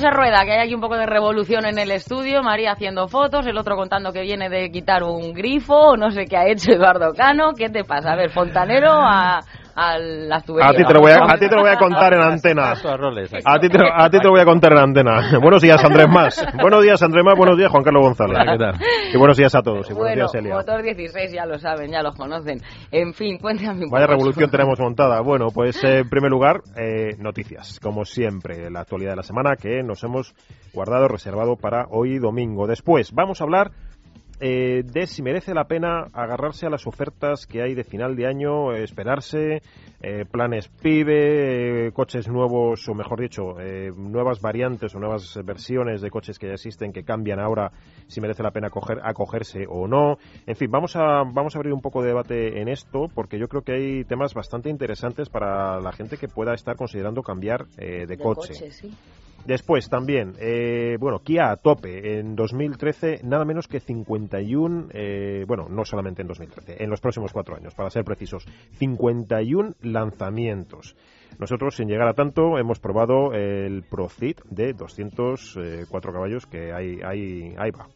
Se rueda, que hay aquí un poco de revolución en el estudio. María haciendo fotos, el otro contando que viene de quitar un grifo, no sé qué ha hecho Eduardo Cano. ¿Qué te pasa? A ver, fontanero a, a las tuberías. A ti, te lo voy a, a ti te lo voy a contar en antena. A ti, te, a ti te lo voy a contar en antena. Buenos días, Andrés Más. Buenos días, Andrés Más. Buenos días, Juan Carlos González. ¿qué tal? Y buenos días a todos. Y buenos Bueno, días, Elia. motor 16 ya lo saben, ya los conocen. En fin, cuéntame Vaya revolución eso. tenemos montada. Bueno, pues eh, en primer lugar, eh, noticias. Como siempre, la actualidad de la semana que nos hemos guardado, reservado para hoy domingo. Después, vamos a hablar eh, de si merece la pena agarrarse a las ofertas que hay de final de año, esperarse, eh, planes PIBE, eh, coches nuevos, o mejor dicho, eh, nuevas variantes o nuevas versiones de coches que ya existen que cambian ahora, si merece la pena coger, acogerse o no. En fin, vamos a, vamos a abrir un poco de debate en esto, porque yo creo que hay temas bastante interesantes para la gente que pueda estar considerando cambiar eh, de, De coche. coche, sí. Después también, eh, bueno, Kia a tope. En 2013, nada menos que 51, eh, bueno, no solamente en 2013, en los próximos cuatro años, para ser precisos, 51 lanzamientos. Nosotros, sin llegar a tanto, hemos probado el Profit de 204 caballos, que ahí, ahí, ahí va.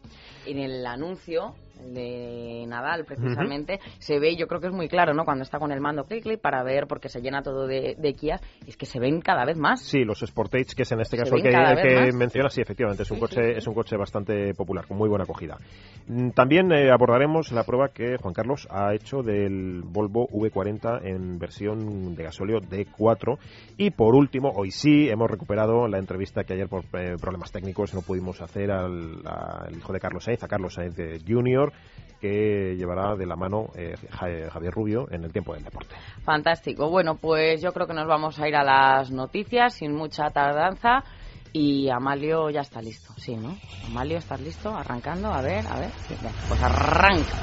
En el anuncio de Nadal, precisamente, se ve, yo creo que es muy claro, ¿no? Cuando está con el mando clic, clic, para ver, porque se llena todo de, de Kia, es que se ven cada vez más. Sí, los Sportage, que es en este Se caso el que, que más. menciona, sí, efectivamente, es un Sí, coche, sí, sí. es un coche bastante popular, con muy buena acogida. Mm, También eh, abordaremos la prueba que Juan Carlos ha hecho del Volvo V40 en versión de gasóleo D4. Y por último, hoy sí, hemos recuperado la entrevista que ayer por eh, problemas técnicos no pudimos hacer al, al hijo de Carlos Sainz, a Carlos Sainz eh, Que llevará de la mano eh, Ja- Javier Rubio en el tiempo del deporte. Fantástico. Bueno, pues yo creo que nos vamos a ir a las noticias sin mucha tardanza. Y Amalio ya está listo, sí, ¿no? Amalio, ¿estás listo? Arrancando, a ver, a ver. Pues arranca.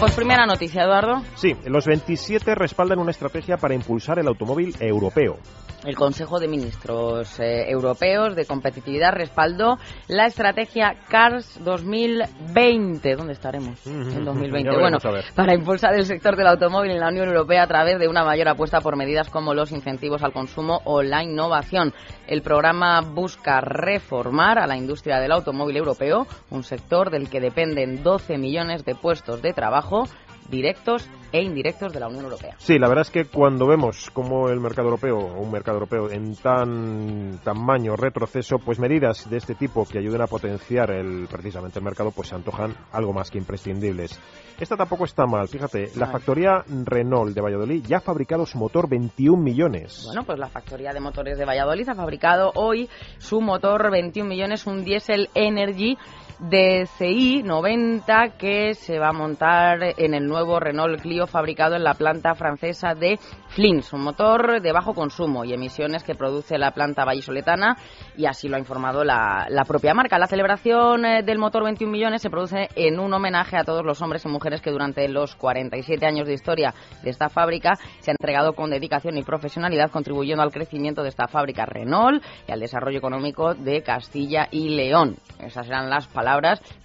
Pues primera noticia, Eduardo. Sí, los 27 respaldan una estrategia para impulsar el automóvil europeo. El Consejo de Ministros eh, Europeos de Competitividad respaldó la estrategia CARS 2020. ¿Dónde estaremos en 2020? Ya Bueno, para impulsar el sector del automóvil en la Unión Europea a través de una mayor apuesta por medidas como los incentivos al consumo o la innovación. El programa busca reformar a la industria del automóvil europeo, un sector del que dependen 12 millones de puestos de trabajo directos e indirectos de la Unión Europea. Sí, la verdad es que cuando vemos como el mercado europeo, un mercado europeo en tan tamaño retroceso, pues medidas de este tipo que ayuden a potenciar el, precisamente el mercado, pues se antojan algo más que imprescindibles. Esta tampoco está mal, fíjate, la factoría Renault de Valladolid ya ha fabricado su motor 21 millones. Bueno, pues la factoría de motores de Valladolid ha fabricado hoy su motor 21 millones, un Diesel Energy DCI 90 que se va a montar en el nuevo Renault Clio fabricado en la planta francesa de Flins, un motor de bajo consumo y emisiones que produce la planta vallisoletana y así lo ha informado la, la propia marca. La celebración eh, del motor 21 millones se produce en un homenaje a todos los hombres y mujeres que durante los 47 años de historia de esta fábrica se han entregado con dedicación y profesionalidad contribuyendo al crecimiento de esta fábrica Renault y al desarrollo económico de Castilla y León. Esas eran las palabras,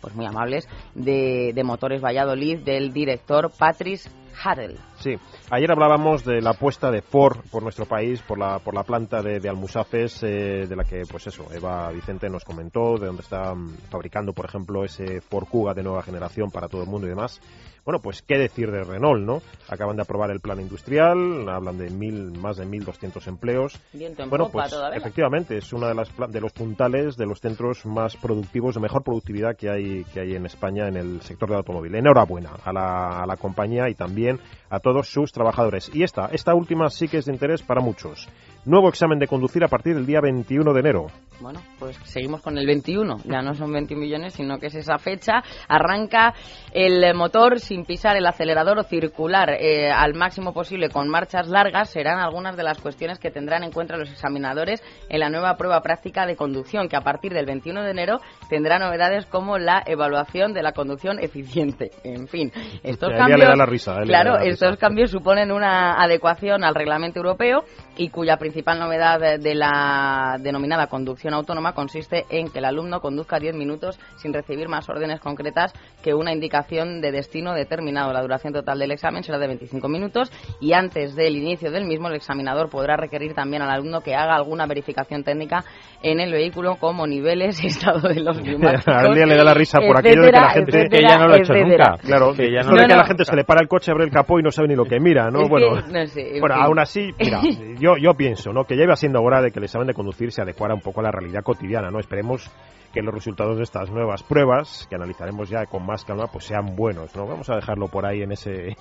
pues muy amables, de, de Motores Valladolid del director Patrice Harrell. Sí, ayer hablábamos de la apuesta de Ford por nuestro país, por la, por la planta de, de Almusafes, eh, de la que, pues eso, Eva Vicente nos comentó, de donde está mm, fabricando, por ejemplo, ese Ford Kuga de nueva generación para todo el mundo y demás. Bueno, pues qué decir de Renault, ¿no? Acaban de aprobar el plan industrial, hablan de mil, más de 1.200 empleos. Viento en bueno, popa pues efectivamente es uno de, las, de los puntales, de los centros más productivos, de mejor productividad que hay, que hay en España en el sector del automóvil. Enhorabuena a la, a la compañía y también a todos sus trabajadores. Y esta, esta última sí que es de interés para muchos. Nuevo examen de conducir a partir del día 21 de enero. Bueno, pues seguimos con el 21. Ya no son 21 millones, sino que es esa fecha. Arranca el motor sin pisar el acelerador o circular eh, al máximo posible con marchas largas. Serán algunas de las cuestiones que tendrán en cuenta los examinadores en la nueva prueba práctica de conducción, que a partir del 21 de enero tendrá novedades como la evaluación de la conducción eficiente. En fin, estos A Elia le da cambios. la risa, claro, da la estos risa. cambios suponen una adecuación al reglamento europeo y cuya principal novedad de la denominada conducción autónoma consiste en que el alumno conduzca 10 minutos sin recibir más órdenes concretas que una indicación de destino determinado. La duración total del examen será de 25 minutos y antes del inicio del mismo el examinador podrá requerir también al alumno que haga alguna verificación técnica en el vehículo como niveles, estado de los neumáticos, A le da la risa por aquello de que la gente- etcétera, que ella no lo ha hecho etcétera. nunca. Claro, Que ya no- de No, que a la gente se le para el coche, abre el capó y no sabe ni lo que mira, ¿no? Es que, bueno, sé, bueno aún así, mira, yo, yo pienso, ¿no? Que ya iba siendo hora de que el examen de conducir se adecuara un poco a la realidad cotidiana, ¿no? Esperemos que los resultados de estas nuevas pruebas, que analizaremos ya con más calma, pues sean buenos, ¿no? Vamos a dejarlo por ahí en ese, en,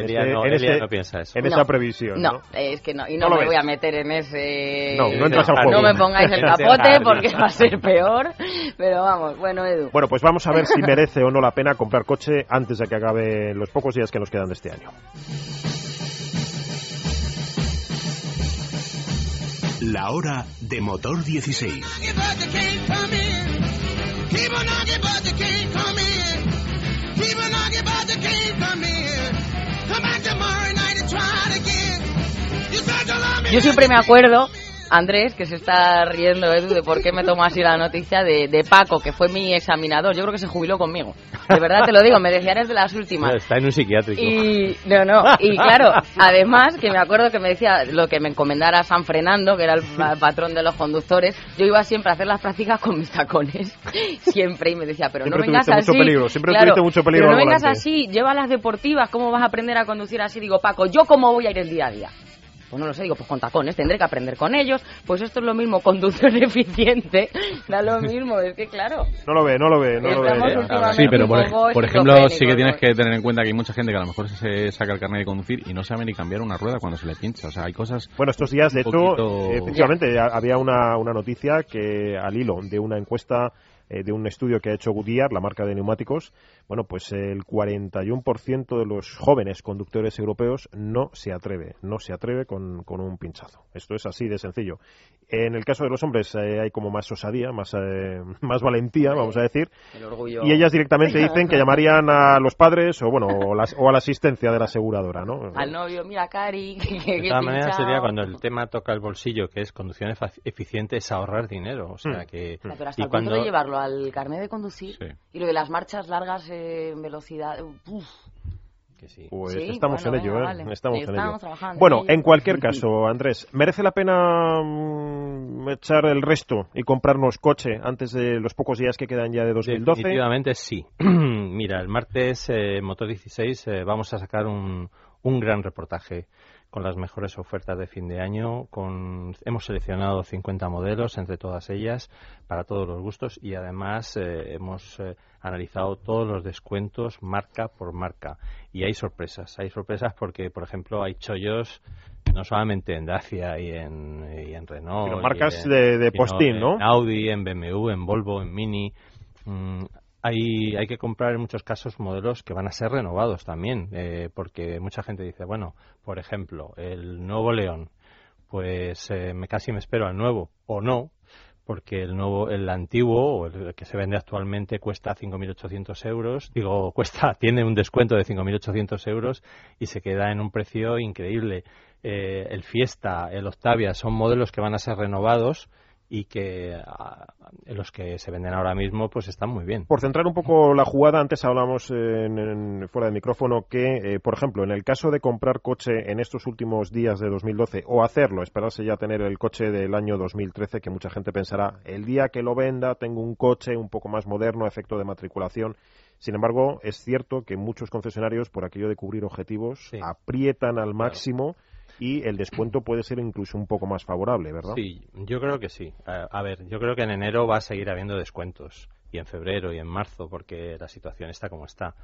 Elia ese- no- en, ese- no piensa eso. en No, esa previsión, ¿no? No, es que no, y No me ves. voy a meter en ese... No, no entras al no me pongáis el capote porque va a ser peor, pero vamos, bueno, Edu. Bueno, pues vamos a ver si merece o no la pena comprar coche antes de que acabe los pocos días que nos quedan de este año. La hora de motor 16. knock it, but they can't come in. Keep on knocking, but they can't come in. Keep on knocking, but they can't come in. Come back tomorrow night and try it again. You said you love me. Yo siempre me acuerdo, Andrés, que se está riendo, Edu, de por qué me tomo así la noticia de, de Paco, que fue mi examinador. Yo creo que se jubiló conmigo. De verdad te lo digo, me decía, eres de las últimas. Está en un psiquiátrico. Y no, no, y claro, además que me acuerdo que me decía lo que me encomendara San Fernando, que era el pa- patrón de los conductores, yo iba siempre a hacer las prácticas con mis tacones, siempre, y me decía, pero Siempre no vengas así. mucho peligro, siempre Claro, tuviste mucho peligro Pero no vengas así, lleva las deportivas, ¿cómo vas a aprender a conducir así? Digo, Paco, ¿yo cómo voy a ir el día a día? Pues no lo sé, digo, pues con tacones, tendré que aprender con ellos. Pues esto es lo mismo, conducción eficiente, da lo mismo, es que claro. No lo ve, no lo ve, no lo ve. Sí, pero por, ejemplo, sí que tienes que tener en cuenta que hay mucha gente que a lo mejor se saca el carnet de conducir y no sabe ni cambiar una rueda cuando se le pincha. O sea, hay cosas... Bueno, estos días, de hecho, efectivamente, ha- había una, una noticia que al hilo de una encuesta eh, de un estudio que ha hecho Goodyear, la marca de neumáticos, bueno, pues el 41% de los jóvenes conductores europeos no se atreve, no se atreve con, con un pinchazo. Esto es así de sencillo. En el caso de los hombres eh, hay como más osadía, más, eh, más valentía, vamos a decir, El orgullo. y ellas directamente dicen que llamarían a los padres o bueno o, las- o a la asistencia de la aseguradora, ¿no? Al novio, mira, Cari, que, que, De todas maneras sería cuando el tema toca el bolsillo, que es conducción eficiente, es ahorrar dinero. O sea Mm. que... Pero hasta y el punto cuando- de llevarlo al carnet de conducir Sí. y lo de las marchas largas eh, en velocidad. uf, que sí. Pues Sí, estamos bueno, en ello, venga, ¿eh? vale. Estamos Sí, en estamos ello. Bueno, en ello. en cualquier caso, Andrés, ¿merece la pena mm, echar el resto y comprarnos coche antes de los pocos días que quedan ya de 2012? Definitivamente sí. Mira, el martes, eh, Motor 16, eh, vamos a sacar un, un gran reportaje con las mejores ofertas de fin de año. Con, hemos seleccionado 50 modelos entre todas ellas para todos los gustos y además eh, hemos eh, analizado todos los descuentos marca por marca. Y hay sorpresas. Hay sorpresas porque, por ejemplo, hay chollos no solamente en Dacia y en, y en Renault. Y marcas en- de- postín, ¿no? En Audi, en BMW, en Volvo, en Mini. Mm, hay, hay que comprar en muchos casos modelos que van a ser renovados también, eh, porque mucha gente dice, bueno, por ejemplo, el nuevo León, pues eh, me casi me espero al nuevo, o no, porque el nuevo, el antiguo, o el que se vende actualmente, cuesta 5.800 euros, digo, cuesta, tiene un descuento de 5.800 euros y se queda en un precio increíble. Eh, el Fiesta, el Octavia, son modelos que van a ser renovados y que ah, los que se venden ahora mismo pues están muy bien. Por centrar un poco la jugada, antes hablamos en, en- fuera de micrófono que, eh, por ejemplo, en el caso de comprar coche en estos últimos días de 2012 o hacerlo, esperarse ya tener el coche del año 2013, que mucha gente pensará, el día que lo venda tengo un coche un poco más moderno, efecto de matriculación. Sin embargo, es cierto que muchos concesionarios, por aquello de cubrir objetivos, Sí. aprietan al máximo y el descuento puede ser incluso un poco más favorable, ¿verdad? Sí, yo creo que sí. A, a ver, yo creo que en enero va a seguir habiendo descuentos y en febrero y en marzo porque la situación está como está.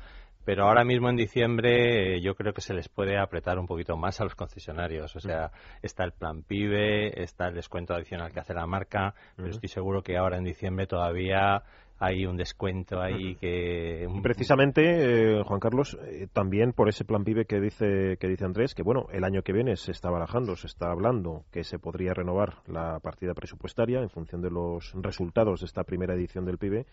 Pero ahora mismo en diciembre eh, yo creo que se les puede apretar un poquito más a los concesionarios. O sea, está el plan PIBE, está el descuento adicional que hace la marca, pero estoy seguro que ahora en diciembre todavía hay un descuento ahí que... Precisamente, eh, Juan Carlos, eh, también por ese plan PIBE que dice, que dice Andrés, que bueno, el año que viene se está barajando, se está hablando que se podría renovar la partida presupuestaria en función de los resultados de esta primera edición del PIBE,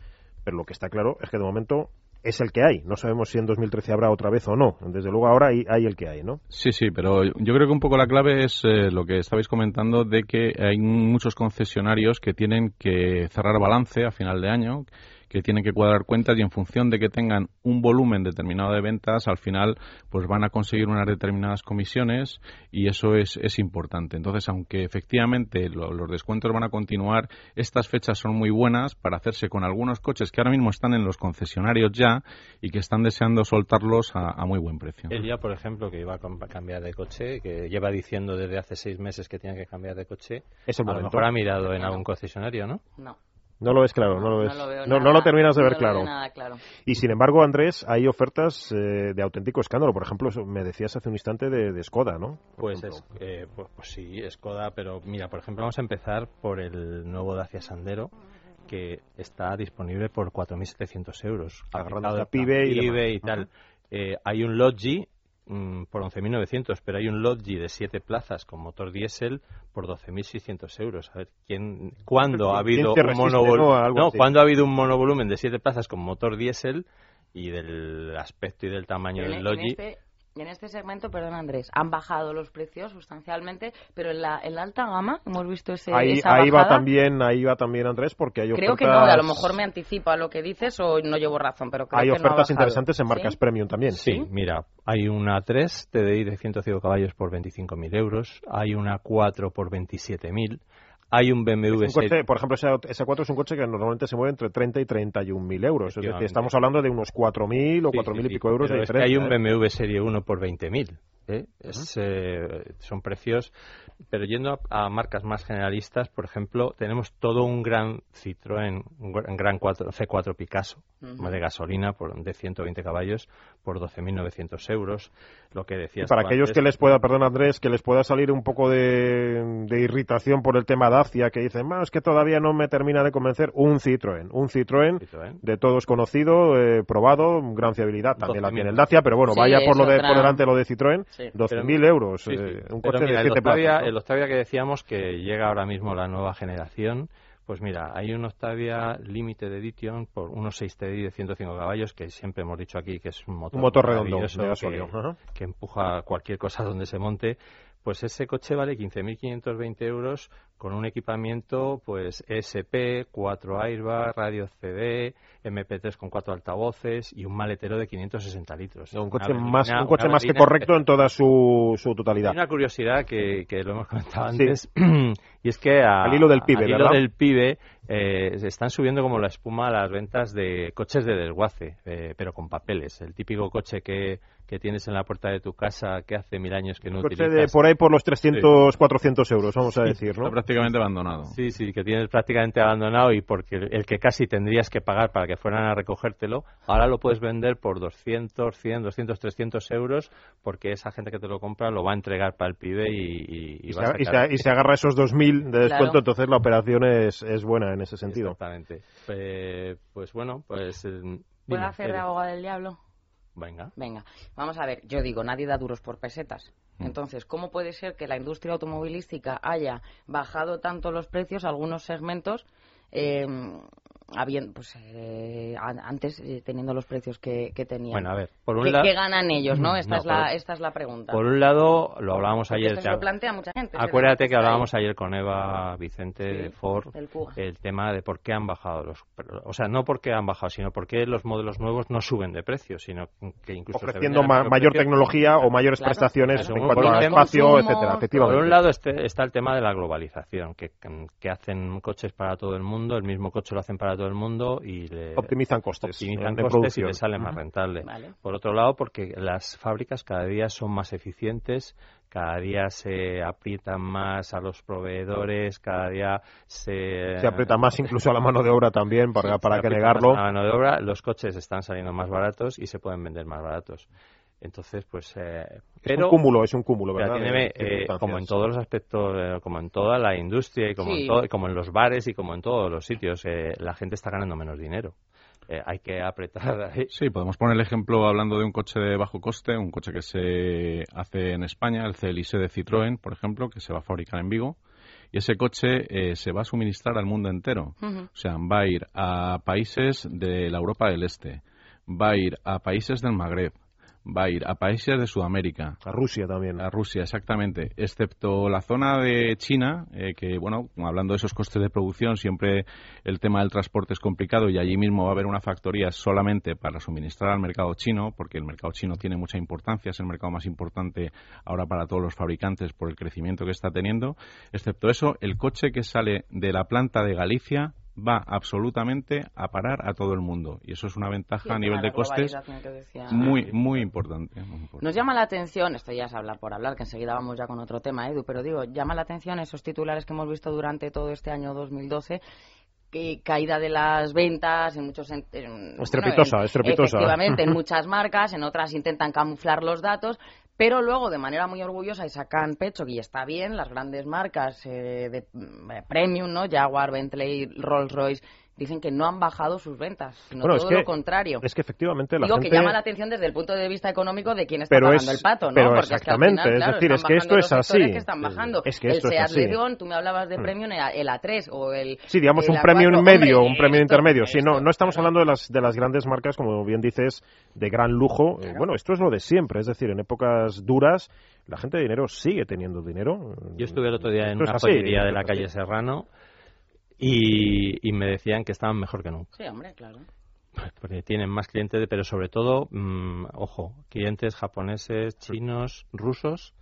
pero lo que está claro es que de momento es el que hay. No sabemos si en 2013 habrá otra vez o no. Desde luego ahora hay, hay el que hay, ¿no? Sí, sí, pero yo creo que un poco la clave es eh, lo que estabais comentando de que hay muchos concesionarios que tienen que cerrar balance a final de año, que tienen que cuadrar cuentas y en función de que tengan un volumen determinado de ventas, al final pues van a conseguir unas determinadas comisiones y eso es, es importante. Entonces, aunque efectivamente lo- los descuentos van a continuar, estas fechas son muy buenas para hacerse con algunos coches que ahora mismo están en los concesionarios ya y que están deseando soltarlos a, a muy buen precio. Él ya, por ejemplo, que iba a cambiar de coche, que lleva diciendo desde hace seis meses que tiene que cambiar de coche, Es el a lo mejor ha mirado en algún concesionario, ¿no? No. No lo ves claro, no lo ves. lo veo no, nada- no lo terminas de ver no lo veo claro. nada claro. Y sin embargo, Andrés, hay ofertas eh, de auténtico escándalo. Por ejemplo, eso me decías hace un instante de, de Skoda, ¿no? Pues, es, eh, pues, pues sí, Skoda, pero mira, por ejemplo, vamos a empezar por el nuevo Dacia Sandero, que está disponible por 4.700 euros. Agarrando a el plan PIBE y PIBE demás. y tal. Eh, hay un Logi mm, por 11.900, pero hay un Logi de 7 plazas con motor diésel por 12.600 euros. A ver, ¿quién, ¿cuándo ha ¿Quién habido un resiste, monovol- no? ¿cuándo ha habido un monovolumen de 7 plazas con motor diésel y del aspecto y del tamaño En, del en Logi? este, en este segmento, perdón Andrés, han bajado los precios sustancialmente, pero en la, en la alta gama hemos visto ese, Ahí, esa ahí va también, ahí va también Andrés, porque hay Creo ofertas. que no, a lo mejor me anticipo a lo que dices o no llevo razón, pero creo Hay que no ha ofertas interesantes en marcas ¿Sí? premium también. Sí, mira, hay una 3 TDI de 105 caballos por 25.000 euros, hay una 4 por 27.000, hay un BMW un coche, serie- por ejemplo, ese, ese 4 es un coche que normalmente se mueve entre 30 y 31 mil euros. Es decir, estamos hablando de unos 4.000 o Sí, 4.000 sí, y pico euros de es que diferencia. hay un ¿eh? BMW Serie 1 por 20.000. ¿eh? Es, eh, son precios, pero yendo a, a marcas más generalistas, por ejemplo, tenemos todo un gran Citroën, un gr- un gran 4, C4 Picasso, Ujú. de gasolina por, de 120 caballos por 12.900 euros. Lo que Y decías para tú aquellos antes, que les pueda, perdón Andrés, que les pueda salir un poco de, de irritación por el tema Dacia, que dicen, "Bueno, es que todavía no me termina de convencer, un Citroën. Un Citroën Citroën. de todos conocido, eh, probado, gran fiabilidad. También la 12.000. tiene el Dacia, pero bueno, Sí, vaya por, lo de, otra- por delante lo de Citroën, Sí. 12.000 euros. Sí, sí. eh, un coche mira, de el 7 Octavia, plazas. ¿no? el Octavia que decíamos que llega ahora mismo la nueva generación, pues mira, hay un Octavia Limited Edition por unos 6 TDI de 105 caballos, que siempre hemos dicho aquí que es un motor, Un motor redondo, que, que empuja cualquier cosa donde se monte. Pues ese coche vale 15.520 euros con un equipamiento pues ESP, 4 airbag, radio CD, MP3 con 4 altavoces y un maletero de 560 litros. un coche berlina- más, un coche más que correcto en toda su, su hay totalidad. una curiosidad que, que lo hemos comentado Sí. antes, y es que a- Al hilo del PIBE, al hilo ¿verdad? del PIBE, eh, se están subiendo como la espuma las ventas de coches de desguace, eh, pero con papeles. El típico coche que, que tienes en la puerta de tu casa que hace mil años que no coche utilizas. de por ahí por los 300, 400 euros, vamos a decir, ¿no? Está prácticamente abandonado. Sí, sí, que tienes prácticamente abandonado y porque el, que casi tendrías que pagar para que fueran a recogértelo, ahora lo puedes vender por 200, 100, 200, 300 euros porque esa gente que te lo compra lo va a entregar para el pibe y, y, y Y va a se, se- y se agarra esos 2.000 de descuento, Claro. entonces la operación es, es buena en ese sentido. Exactamente. Eh, pues bueno, pues... eh, ¿Puedo dime, hacer de abogado del diablo? Venga. Venga, vamos a ver, yo digo, nadie da duros por pesetas. Mm. Entonces, ¿cómo puede ser que la industria automovilística haya bajado tanto los precios, algunos segmentos, eh, habien- pues, eh, an- antes eh, teniendo los precios que, que tenían. Bueno, a ver, por un ¿Qué, lado... qué ganan ellos, no? Esta, No, es, la, por- esta es la pregunta. Por un lado, lo hablábamos Porque ayer. esto se lo plantea mucha gente. Acuérdate que hablábamos ayer con Eva Vicente Sí, de Ford Pug. el tema de por qué han bajado los. O sea, no por qué han bajado, sino por qué los modelos nuevos no suben de precio, sino que incluso. ofreciendo ma- mayor precio. tecnología o mayores Claro, prestaciones claro. en cuanto Por a un espacio, consumo, etcétera. por Efectivamente. Por un lado este- está el tema de la globalización, que, que hacen coches para todo el mundo, el mismo coche lo hacen para todo el mundo y le optimizan costes optimizan de costes y les sale más rentable. Vale. Por otro lado, porque las fábricas cada día son más eficientes, cada día se aprietan más a los proveedores, cada día se... Se aprieta más incluso a la mano de obra también, para, se para que negarlo. la mano de obra, los coches están saliendo más baratos y se pueden vender más baratos. Entonces, pues... eh, Es un cúmulo, es un cúmulo, ¿verdad? tiene, eh, como en todos los aspectos, eh, como en toda la industria y como, Sí. en todo- como en los bares y como en todos los sitios, eh, la gente está ganando menos dinero. Eh, hay que apretar ahí. Sí, podemos poner el ejemplo hablando de un coche de bajo coste, un coche que se hace en España, el CLIC de Citroën, por ejemplo, que se va a fabricar en Vigo. Y ese coche eh, se va a suministrar al mundo entero. O sea, va a ir a países de la Europa del Este, va a ir a países del Magreb, va a ir a países de Sudamérica, A Rusia también. a Rusia, exactamente, excepto la zona de China, eh, que, bueno, hablando de esos costes de producción, siempre el tema del transporte es complicado y allí mismo va a haber una factoría solamente para suministrar al mercado chino, porque el mercado chino tiene mucha importancia, es el mercado más importante ahora para todos los fabricantes por el crecimiento que está teniendo. Excepto eso, el coche que sale de la planta de Galicia va absolutamente a parar a todo el mundo y eso es una ventaja a nivel de costes muy, muy importante. muy importante. Nos llama la atención, esto ya es hablar por hablar, que enseguida vamos ya con otro tema, Edu, pero digo, llama la atención esos titulares que hemos visto durante todo este año 2012 que caída de las ventas en muchos en- en- Estrepitosa, bueno, en- estrepitosa. efectivamente en muchas marcas en otras intentan camuflar los datos pero luego de manera muy orgullosa y sacan pecho y está bien las grandes marcas eh, de mm, eh, premium no Jaguar Bentley Rolls Royce dicen que no han bajado sus ventas sino Bueno, es todo que- lo contrario Es que efectivamente la Digo gente... que llama la atención desde el punto de vista económico de quién está Pero pagando es- el pato, ¿no? pero Porque es que al exactamente, final, es claro, decir, es que esto es así. que están bajando. Es que el esto es Seat así. León, tú me hablabas de Mm. premium, el, el A3 o el... Sí, digamos el un A4. premium Hombre, medio, un premium esto- intermedio. Sí, no, esto, no estamos claro. hablando de las, de las grandes marcas, como bien dices, de gran lujo. Eh, bueno, esto es lo de siempre, es decir, en épocas duras la gente de dinero sigue teniendo dinero. Yo estuve el otro día en Esto una joyería de la calle así. Serrano y, y me decían que estaban mejor que nunca. Sí, hombre, claro. Porque tienen más clientes, pero sobre todo, mm, ojo, clientes japoneses, chinos, rusos,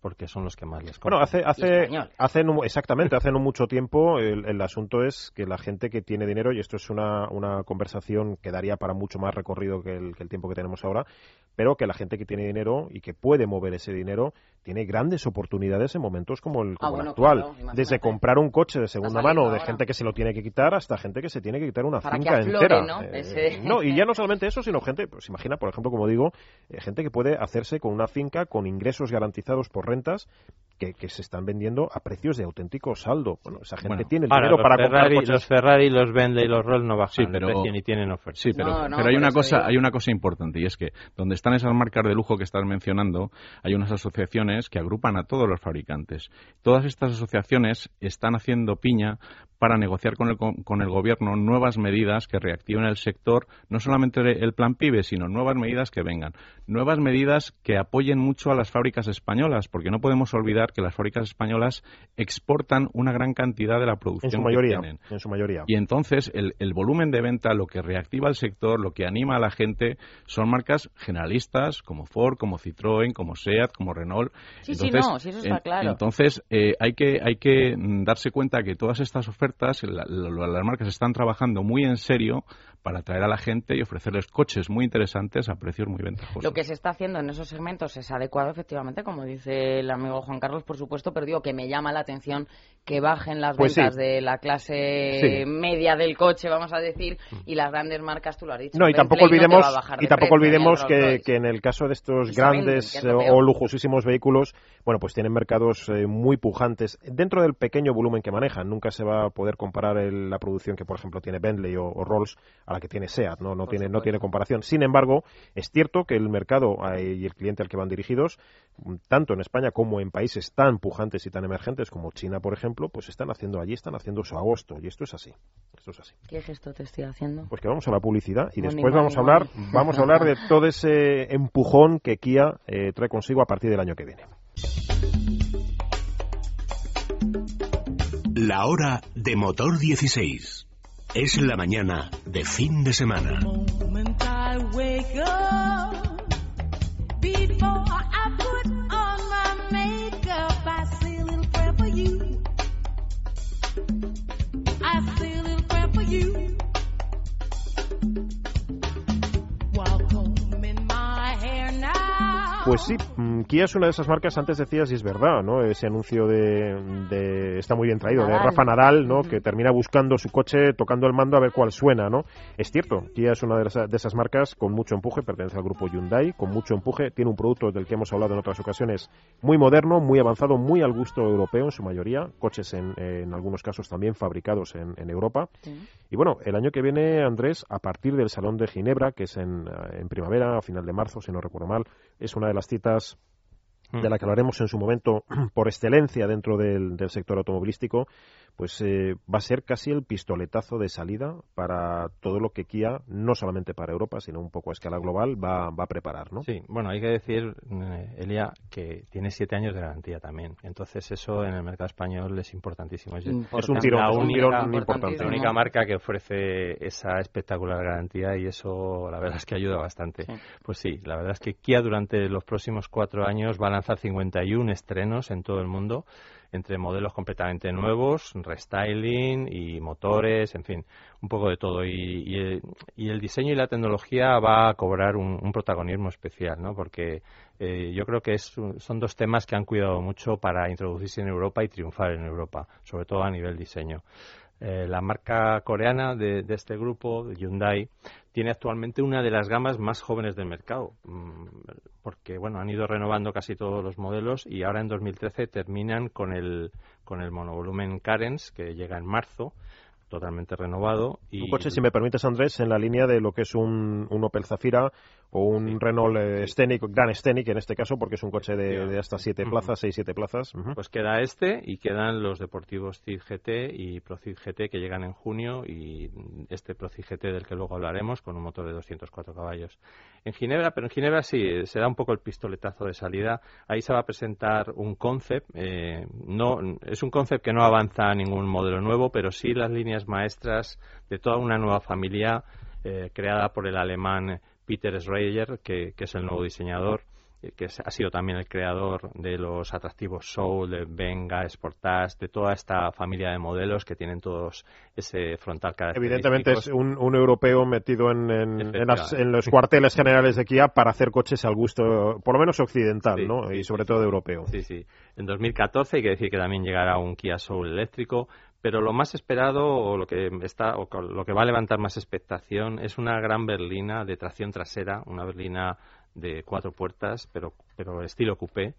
porque son los que más les Bueno, compran. hace, hace, hace no- exactamente, hace no mucho tiempo el, el asunto es que la gente que tiene dinero, y esto es una, una conversación que daría para mucho más recorrido que el, que el tiempo que tenemos ahora, pero que la gente que tiene dinero y que puede mover ese dinero tiene grandes oportunidades en momentos como el, como el Ah, bueno, actual. claro. Desde comprar un coche de segunda mano de ahora. gente que se lo tiene que quitar hasta gente que se tiene que quitar una Para que finca aflore, entera. ¿no? Eh, Ese- no, y ya no solamente eso, sino gente, pues imagina, por ejemplo, como digo, eh, gente que puede hacerse con una finca con ingresos garantizados por rentas que, que se están vendiendo a precios de auténtico saldo. Bueno, esa gente Bueno, tiene el dinero para comprar coches. los Ferrari, los Bentley y los Rolls no bajan Sí, de pero- precio ni tienen oferta. Sí, pero, No, no, pero hay una cosa, digo. hay una cosa importante y es que donde están esas marcas de lujo que estás mencionando, hay unas asociaciones que agrupan a todos los fabricantes. Todas estas asociaciones están haciendo piña para negociar con el, con el gobierno nuevas medidas que reactiven el sector, no solamente el plan PIBE, sino nuevas medidas que vengan, nuevas medidas que apoyen mucho a las fábricas españolas, porque no podemos olvidar que las fábricas españolas exportan una gran cantidad de la En producción su que mayoría. tienen. En su mayoría. Y entonces el, el volumen de venta, lo que reactiva el sector, lo que anima a la gente, son marcas generalistas como Ford, como Citroën, como Seat, como Renault. Sí, sí, Entonces, no, sí, eso está claro. Entonces eh, hay que hay que darse cuenta que todas estas ofertas, la- la- las marcas están trabajando muy en serio para atraer a la gente y ofrecerles coches muy interesantes a precios muy ventajosos. Lo que se está haciendo en esos segmentos es adecuado, efectivamente, como dice el amigo Juan Carlos, por supuesto, pero digo que me llama la atención que bajen las Pues ventas sí. de la clase Sí. media del coche, vamos a decir, y las grandes marcas, tú lo has dicho. No, y tampoco no olvidemos, bajar y tampoco precio, el olvidemos que, en el caso de estos venden, grandes es eh, o lujosísimos vehículos, bueno, pues tienen mercados eh, muy pujantes dentro del pequeño volumen que manejan. Nunca se va a poder comparar el- la producción que, por ejemplo, tiene Bentley o, o Rolls a la que tiene Seat. No, no tiene, no tiene comparación. Sin embargo, es cierto que el mercado eh, y el cliente al que van dirigidos tanto en España como en países tan pujantes y tan emergentes como China, por ejemplo, pues están haciendo allí, están haciendo su agosto. Y esto es así. Esto es así. ¿Qué gesto te estoy haciendo? Pues que vamos a la publicidad y Money, después vamos a hablar, vamos a hablar de todo ese empujón que Kia eh, trae consigo a partir del año que viene. La hora de motor 16. Es la mañana de fin de semana. Pues sí, Kia es una de esas marcas, antes decías, y es verdad, ¿no? Ese anuncio de, de- está muy bien traído, de. Rafa Nadal, ¿no? Que termina buscando su coche, tocando el mando a ver cuál suena, ¿no? Es cierto, Kia es una de, esa- de esas marcas con mucho empuje, pertenece al grupo Hyundai, con mucho empuje, tiene un producto del que hemos hablado en otras ocasiones muy moderno, muy avanzado, muy al gusto europeo en su mayoría, coches en, en algunos casos también fabricados en, en Europa. Sí. Y bueno, el año que viene, Andrés, a partir del Salón de Ginebra, que es en, en primavera, a final de marzo, si no recuerdo mal, es una de las citas. De la que hablaremos en su momento por excelencia dentro del, del sector automovilístico, pues eh, va a ser casi el pistoletazo de salida para todo lo que Kia, no solamente para Europa, sino un poco a escala global, va, va a preparar, ¿no? Sí, bueno, hay que decir, eh, Elia, que tiene siete años de garantía también. Entonces eso en el mercado español es importantísimo. Es, un tirón, la es un tirón importante. la única marca que ofrece esa espectacular garantía y eso la verdad es que ayuda bastante. Sí. Pues sí, la verdad es que Kia durante los próximos cuatro años va a lanzar 51 estrenos en todo el mundo entre modelos completamente nuevos, restyling y motores, en fin, un poco de todo. Y, y el, y el diseño y la tecnología va a cobrar un, protagonismo especial, ¿no? Porque eh, yo creo que es son dos temas que han cuidado mucho para introducirse en Europa y triunfar en Europa, sobre todo a nivel diseño. Eh, la marca coreana de, este grupo, Hyundai, tiene actualmente una de las gamas más jóvenes del mercado, mm, porque bueno, han ido renovando casi todos los modelos y ahora en 2013 terminan con el con el monovolumen Carens que llega en marzo, totalmente renovado y Un coche, si me permites, Andrés, en la línea de lo que es un, un Opel Zafira o un Renault eh, Scenic, Gran Scenic en este caso, porque es un coche de, de hasta siete Ujú. plazas, seis, siete plazas. Ujú. Pues queda este y quedan los deportivos CID GT y ProCid GT que llegan en junio y este ProCid GT del que luego hablaremos con un motor de 204 caballos. En Ginebra, pero en Ginebra sí, se da un poco el pistoletazo de salida. Ahí se va a presentar un concept. eh, no, es un concept que no avanza a ningún modelo nuevo, pero sí las líneas maestras de toda una nueva familia eh, creada por el alemán Peter Schreier, que, que es el nuevo diseñador eh, que ha sido también el creador de los atractivos Soul, de Venga, Sportage, de toda esta familia de modelos que tienen todos ese frontal característico. Evidentemente es un, un europeo metido en, en- en las- Efectivamente. en los cuarteles generales de Kia para hacer coches al gusto, por lo menos occidental, Sí, ¿no? sí, y sobre sí. todo europeo. Sí, sí. En 2014 hay que decir que también llegará un Kia Soul eléctrico, pero lo más esperado o lo que está o lo que va a levantar más expectación es una gran berlina de tracción trasera, una berlina de cuatro puertas, pero pero estilo coupé,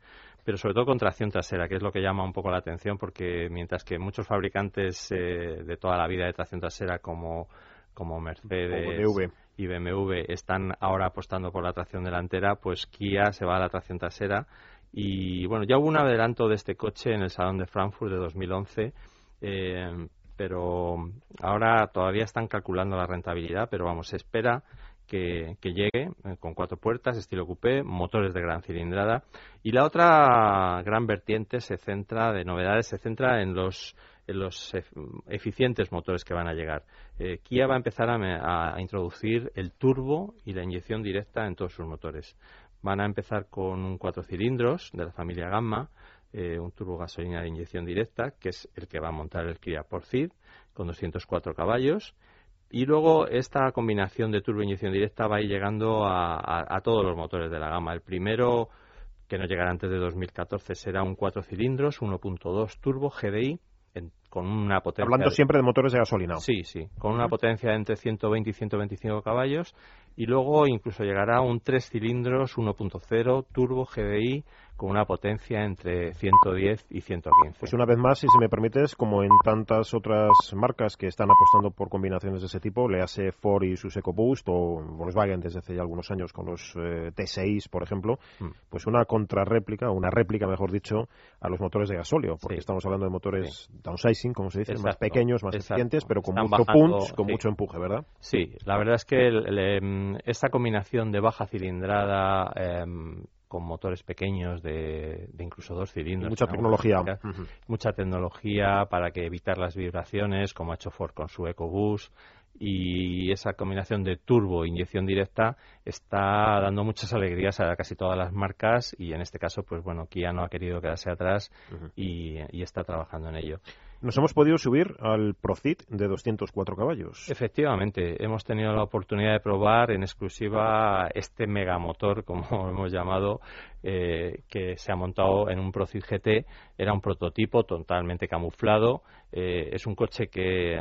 pero sobre todo con tracción trasera, que es lo que llama un poco la atención porque mientras que muchos fabricantes eh, de toda la vida de tracción trasera como como Mercedes Como y BMW están ahora apostando por la tracción delantera, pues Kia se va a la tracción trasera. Y bueno, ya hubo un adelanto de este coche en el Salón de Frankfurt de 2011, eh, pero ahora todavía están calculando la rentabilidad, pero vamos, se espera que, llegue eh, con cuatro puertas, estilo coupé, motores de gran cilindrada. Y la otra gran vertiente se centra, de novedades, se centra en los en los ef- eficientes motores que van a llegar. Eh, Kia va a empezar a- a introducir el turbo y la inyección directa en todos sus motores. Van a empezar con un cuatro cilindros de la familia Gamma, eh, un turbo gasolina de inyección directa, que es el que va a montar el Kia Porcid, con 204 caballos. Y luego esta combinación de turbo e inyección directa va a ir llegando a, a- a todos los motores de la gama. El primero, que no llegará antes de 2014, será un cuatro cilindros, 1.2 turbo GDI, en- con una potencia... Hablando de- siempre de motores de gasolina. Sí, sí, con una potencia de entre 120 y 125 caballos y luego incluso llegará un 3 cilindros 1.0 turbo GDI con una potencia entre 110 y 115. Pues una vez más, si se me permites, como en tantas otras marcas que están apostando por combinaciones de ese tipo, le hace Ford y sus EcoBoost o Volkswagen desde hace ya algunos años con los eh, T6, por ejemplo, Mm. pues una contrarréplica, una réplica, mejor dicho, a los motores de gasóleo, porque Sí. estamos hablando de motores downsizing, como se dice, más pequeños, más exacto. eficientes, pero con Están mucho bajando, punch, con sí. mucho empuje, ¿verdad? Sí, la verdad es que el- el, em, esta combinación de baja cilindrada em, con motores pequeños de, de incluso dos cilindros. Mucha tecnología. mucha tecnología para que evitar las vibraciones, como ha hecho Ford con su EcoBoost. Y esa combinación de turbo e inyección directa está dando muchas alegrías a casi todas las marcas y en este caso, pues bueno, Kia no ha querido quedarse atrás y, y está trabajando en ello. Nos hemos podido subir al Procit de 204 caballos. Efectivamente, hemos tenido la oportunidad de probar en exclusiva este megamotor, como hemos llamado, eh, que se ha montado en un Procit GT. Era un prototipo totalmente camuflado. Eh, es un coche que,